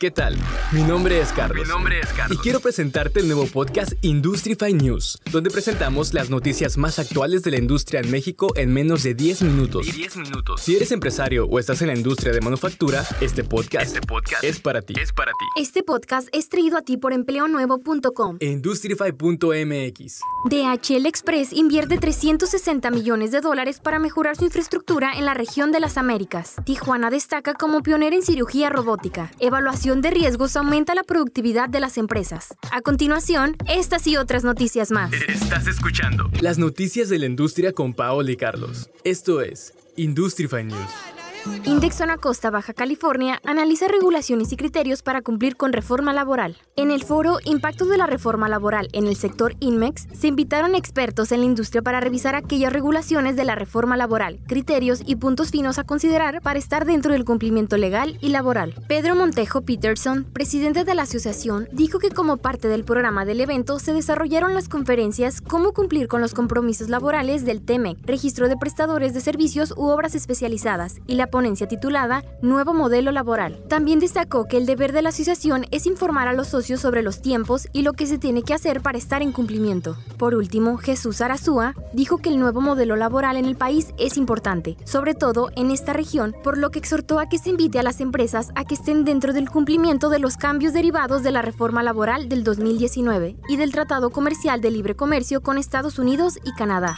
¿Qué tal? Mi nombre es Carlos. Mi nombre es Carlos. Y quiero presentarte el nuevo podcast Industrify News, donde presentamos las noticias más actuales de la industria en México en menos de 10 minutos. Y 10 minutos. Si eres empresario o estás en la industria de manufactura, este podcast, Este podcast es para ti. es para ti. Este podcast es traído a ti por empleonuevo.com. Industrify.mx. DHL Express invierte 360 millones de dólares para mejorar su infraestructura en la región de las Américas. Tijuana destaca como pionera en cirugía robótica. Evaluación de riesgos aumenta la productividad de las empresas. A continuación, estas y otras noticias más. Estás escuchando Las noticias de la industria con Paola y Carlos. Esto es Industrify News. Index Zona Costa Baja California analiza regulaciones y criterios para cumplir con reforma laboral. En el foro Impacto de la reforma laboral en el sector INMEX se invitaron expertos en la industria para revisar aquellas regulaciones de la reforma laboral, criterios y puntos finos a considerar para estar dentro del cumplimiento legal y laboral. Pedro Montejo Peterson, presidente de la asociación, dijo que como parte del programa del evento se desarrollaron las conferencias Cómo cumplir con los compromisos laborales del TEMEC, registro de prestadores de servicios u obras especializadas y la ponencia titulada Nuevo Modelo Laboral. También destacó que el deber de la asociación es informar a los socios sobre los tiempos y lo que se tiene que hacer para estar en cumplimiento. Por último, Jesús Arazúa dijo que el nuevo modelo laboral en el país es importante, sobre todo en esta región, por lo que exhortó a que se invite a las empresas a que estén dentro del cumplimiento de los cambios derivados de la reforma laboral del 2019 y del Tratado Comercial de Libre Comercio con Estados Unidos y Canadá.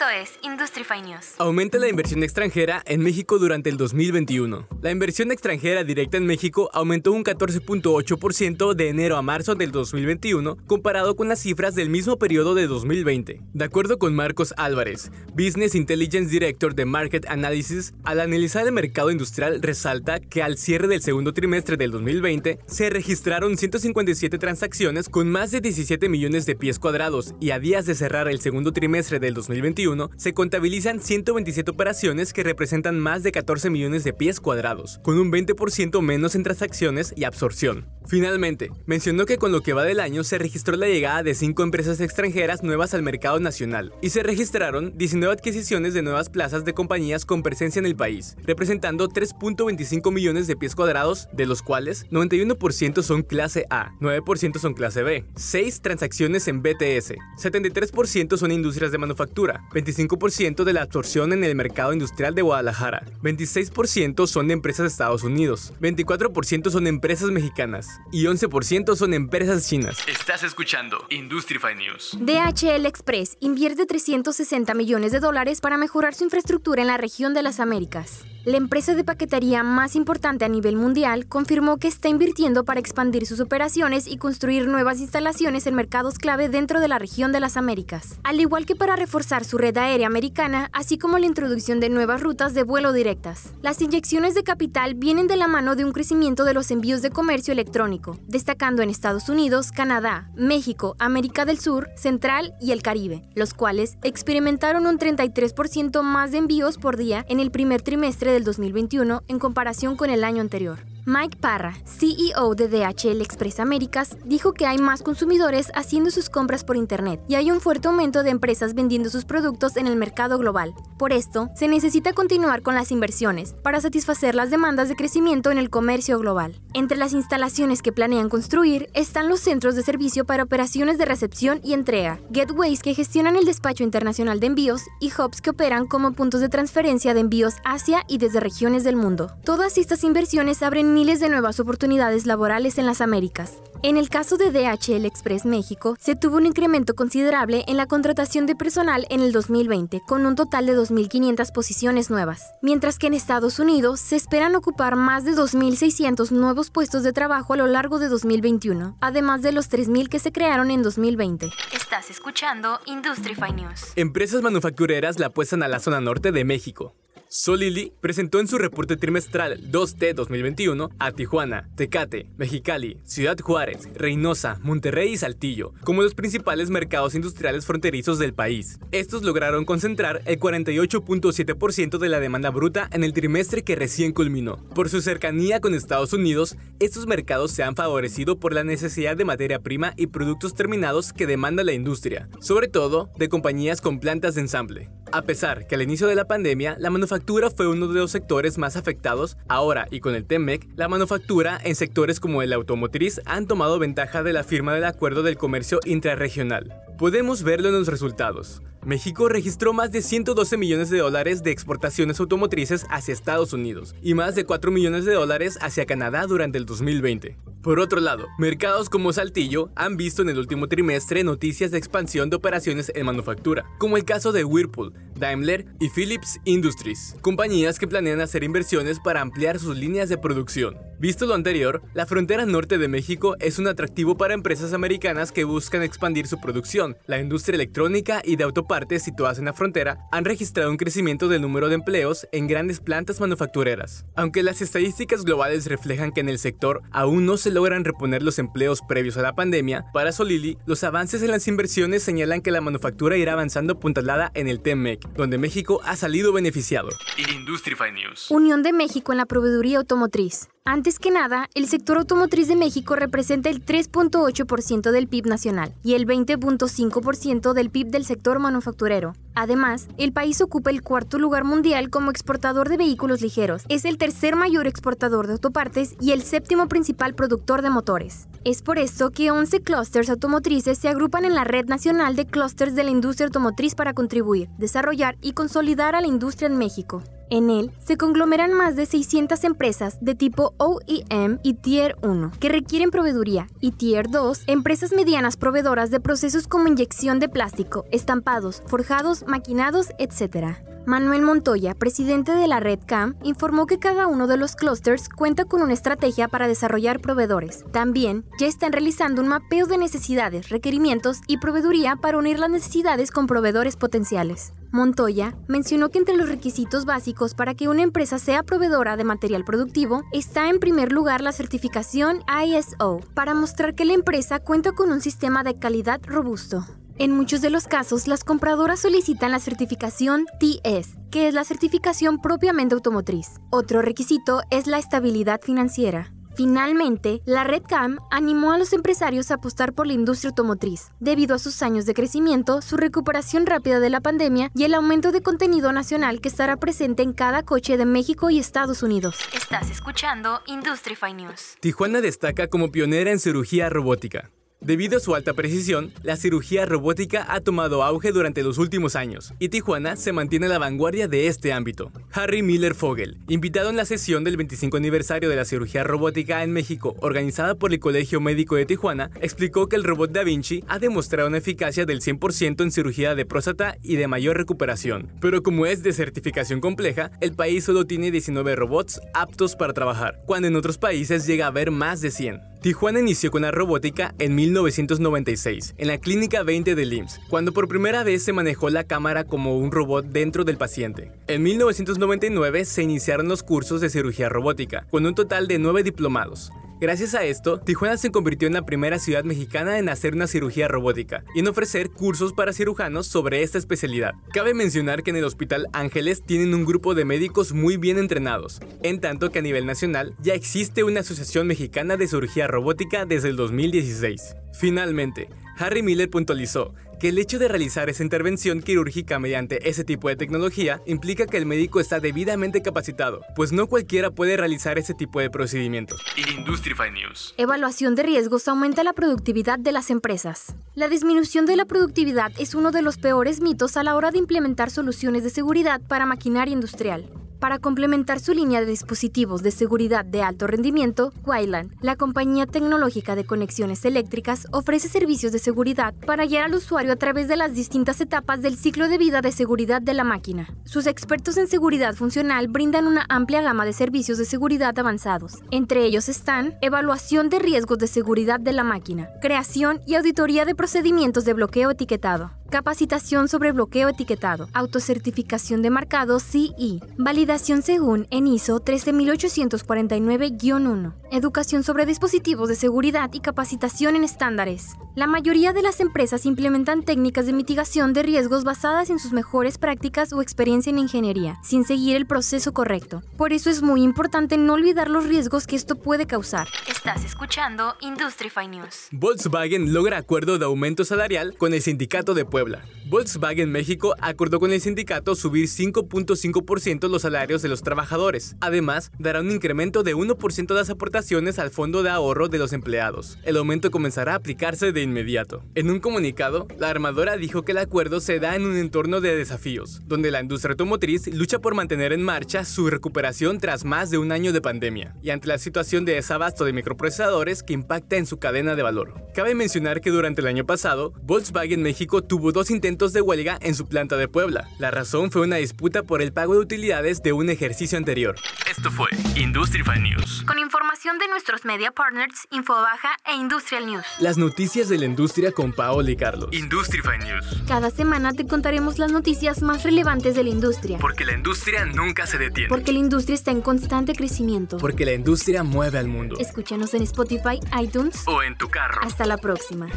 Esto es Industrify News. Aumenta la inversión extranjera en México durante el 2021. La inversión extranjera directa en México aumentó un 14.8% de enero a marzo del 2021 comparado con las cifras del mismo periodo de 2020. De acuerdo con Marcos Álvarez, Business Intelligence Director de Market Analysis, al analizar el mercado industrial resalta que al cierre del segundo trimestre del 2020 se registraron 157 transacciones con más de 17 millones de pies cuadrados y a días de cerrar el segundo trimestre del 2021 se contabilizan 127 operaciones que representan más de 14 millones de pies cuadrados, con un 20% menos en transacciones y absorción. Finalmente, mencionó que con lo que va del año se registró la llegada de 5 empresas extranjeras nuevas al mercado nacional y se registraron 19 adquisiciones de nuevas plazas de compañías con presencia en el país, representando 3.25 millones de pies cuadrados, de los cuales 91% son clase A, 9% son clase B, 6 transacciones en BTS, 73% son industrias de manufactura, 25% de la absorción en el mercado industrial de Guadalajara, 26% son de empresas de Estados Unidos, 24% son empresas mexicanas y 11% son empresas chinas. Estás escuchando Industrify News. DHL Express invierte 360 millones de dólares para mejorar su infraestructura en la región de las Américas. La empresa de paquetería más importante a nivel mundial confirmó que está invirtiendo para expandir sus operaciones y construir nuevas instalaciones en mercados clave dentro de la región de las Américas, al igual que para reforzar su red aérea americana, así como la introducción de nuevas rutas de vuelo directas. Las inyecciones de capital vienen de la mano de un crecimiento de los envíos de comercio electrónico, destacando en Estados Unidos, Canadá, México, América del Sur, Central y el Caribe, los cuales experimentaron un 33% más de envíos por día en el primer trimestre del 2021 en comparación con el año anterior. Mike Parra, CEO de DHL Express Américas, dijo que hay más consumidores haciendo sus compras por Internet y hay un fuerte aumento de empresas vendiendo sus productos en el mercado global. Por esto, se necesita continuar con las inversiones para satisfacer las demandas de crecimiento en el comercio global. Entre las instalaciones que planean construir están los centros de servicio para operaciones de recepción y entrega, gateways que gestionan el despacho internacional de envíos y hubs que operan como puntos de transferencia de envíos hacia y desde regiones del mundo. Todas estas inversiones abren miles de nuevas oportunidades laborales en las Américas. En el caso de DHL Express México, se tuvo un incremento considerable en la contratación de personal en el 2020, con un total de 2.500 posiciones nuevas, mientras que en Estados Unidos se esperan ocupar más de 2.600 nuevos puestos de trabajo a lo largo de 2021, además de los 3.000 que se crearon en 2020. Estás escuchando Industrify News. Empresas manufactureras la apuestan a la zona norte de México. Solili presentó en su reporte trimestral 2T 2021 a Tijuana, Tecate, Mexicali, Ciudad Juárez, Reynosa, Monterrey y Saltillo como los principales mercados industriales fronterizos del país. Estos lograron concentrar el 48.7% de la demanda bruta en el trimestre que recién culminó. Por su cercanía con Estados Unidos, estos mercados se han favorecido por la necesidad de materia prima y productos terminados que demanda la industria, sobre todo de compañías con plantas de ensamble. A pesar que al inicio de la pandemia la manufactura fue uno de los sectores más afectados, ahora y con el TEMEC, la manufactura en sectores como el automotriz han tomado ventaja de la firma del acuerdo del comercio intrarregional. Podemos verlo en los resultados. México registró más de 112 millones de dólares de exportaciones automotrices hacia Estados Unidos y más de 4 millones de dólares hacia Canadá durante el 2020. Por otro lado, mercados como Saltillo han visto en el último trimestre noticias de expansión de operaciones en manufactura, como el caso de Whirlpool, Daimler y Philips Industries, compañías que planean hacer inversiones para ampliar sus líneas de producción. Visto lo anterior, la frontera norte de México es un atractivo para empresas americanas que buscan expandir su producción. La industria electrónica y de autopartes situadas en la frontera han registrado un crecimiento del número de empleos en grandes plantas manufactureras. Aunque las estadísticas globales reflejan que en el sector aún no se logran reponer los empleos previos a la pandemia, para Solili, los avances en las inversiones señalan que la manufactura irá avanzando puntalada en el TEMEC, donde México ha salido beneficiado. Industrify News. Unión de México en la proveeduría automotriz. Antes que nada, el sector automotriz de México representa el 3.8% del PIB nacional y el 20.5% del PIB del sector manufacturero. Además, el país ocupa el cuarto lugar mundial como exportador de vehículos ligeros, es el tercer mayor exportador de autopartes y el séptimo principal productor de motores. Es por esto que 11 clústeres automotrices se agrupan en la Red Nacional de Clústeres de la Industria Automotriz para contribuir, desarrollar y consolidar a la industria en México. En él se conglomeran más de 600 empresas de tipo OEM y Tier 1 que requieren proveeduría y Tier 2 empresas medianas proveedoras de procesos como inyección de plástico, estampados, forjados, maquinados, etc. Manuel Montoya, presidente de la Red CAM, informó que cada uno de los clusters cuenta con una estrategia para desarrollar proveedores. También ya están realizando un mapeo de necesidades, requerimientos y proveeduría para unir las necesidades con proveedores potenciales. Montoya mencionó que entre los requisitos básicos para que una empresa sea proveedora de material productivo está en primer lugar la certificación ISO, para mostrar que la empresa cuenta con un sistema de calidad robusto. En muchos de los casos, las compradoras solicitan la certificación TS, que es la certificación propiamente automotriz. Otro requisito es la estabilidad financiera. Finalmente, la Red CAM animó a los empresarios a apostar por la industria automotriz, debido a sus años de crecimiento, su recuperación rápida de la pandemia y el aumento de contenido nacional que estará presente en cada coche de México y Estados Unidos. Estás escuchando Industrify News. Tijuana destaca como pionera en cirugía robótica. Debido a su alta precisión, la cirugía robótica ha tomado auge durante los últimos años, y Tijuana se mantiene a la vanguardia de este ámbito. Harry Miller Fogel, invitado en la sesión del 25 aniversario de la cirugía robótica en México, organizada por el Colegio Médico de Tijuana, explicó que el robot Da Vinci ha demostrado una eficacia del 100% en cirugía de próstata y de mayor recuperación. Pero como es de certificación compleja, el país solo tiene 19 robots aptos para trabajar, cuando en otros países llega a haber más de 100. Tijuana inició con la robótica en 1996, en la Clínica 20 del IMSS, cuando por primera vez se manejó la cámara como un robot dentro del paciente. En 1999 se iniciaron los cursos de cirugía robótica, con un total de 9 diplomados. Gracias a esto, Tijuana se convirtió en la primera ciudad mexicana en hacer una cirugía robótica y en ofrecer cursos para cirujanos sobre esta especialidad. Cabe mencionar que en el Hospital Ángeles tienen un grupo de médicos muy bien entrenados, en tanto que a nivel nacional ya existe una Asociación Mexicana de Cirugía Robótica desde el 2016. Finalmente, Harry Miller puntualizó que el hecho de realizar esa intervención quirúrgica mediante ese tipo de tecnología implica que el médico está debidamente capacitado, pues no cualquiera puede realizar ese tipo de procedimientos. Industrify News. Evaluación de riesgos aumenta la productividad de las empresas. La disminución de la productividad es uno de los peores mitos a la hora de implementar soluciones de seguridad para maquinaria industrial. Para complementar su línea de dispositivos de seguridad de alto rendimiento, Wyland, la compañía tecnológica de conexiones eléctricas, ofrece servicios de seguridad para guiar al usuario a través de las distintas etapas del ciclo de vida de seguridad de la máquina. Sus expertos en seguridad funcional brindan una amplia gama de servicios de seguridad avanzados. Entre ellos están evaluación de riesgos de seguridad de la máquina, creación y auditoría de procedimientos de bloqueo etiquetado, capacitación sobre bloqueo etiquetado, autocertificación de marcado CE, validación según en ISO 13849-1, educación sobre dispositivos de seguridad y capacitación en estándares. La mayoría de las empresas implementan técnicas de mitigación de riesgos basadas en sus mejores prácticas o experiencia en ingeniería, sin seguir el proceso correcto. Por eso es muy importante no olvidar los riesgos que esto puede causar. Estás escuchando Industrify News. Volkswagen logra acuerdo de aumento salarial con el sindicato de Puebla. Puebla. Volkswagen México acordó con el sindicato subir 5.5% los salarios de los trabajadores. Además, dará un incremento de 1% de las aportaciones al fondo de ahorro de los empleados. El aumento comenzará a aplicarse de inmediato. En un comunicado, la armadora dijo que el acuerdo se da en un entorno de desafíos, donde la industria automotriz lucha por mantener en marcha su recuperación tras más de un año de pandemia y ante la situación de desabasto de microprocesadores que impacta en su cadena de valor. Cabe mencionar que durante el año pasado, Volkswagen México tuvo dos intentos de huelga en su planta de Puebla. La razón fue una disputa por el pago de utilidades de un ejercicio anterior. Esto fue Industrify News. Con información de nuestros media partners, Infobaja e Industrial News. Las noticias de la industria con Paola y Carlos. Industrify News. Cada semana te contaremos las noticias más relevantes de la industria. Porque la industria nunca se detiene. Porque la industria está en constante crecimiento. Porque la industria mueve al mundo. Escúchanos en Spotify, iTunes o en tu carro. Hasta la próxima.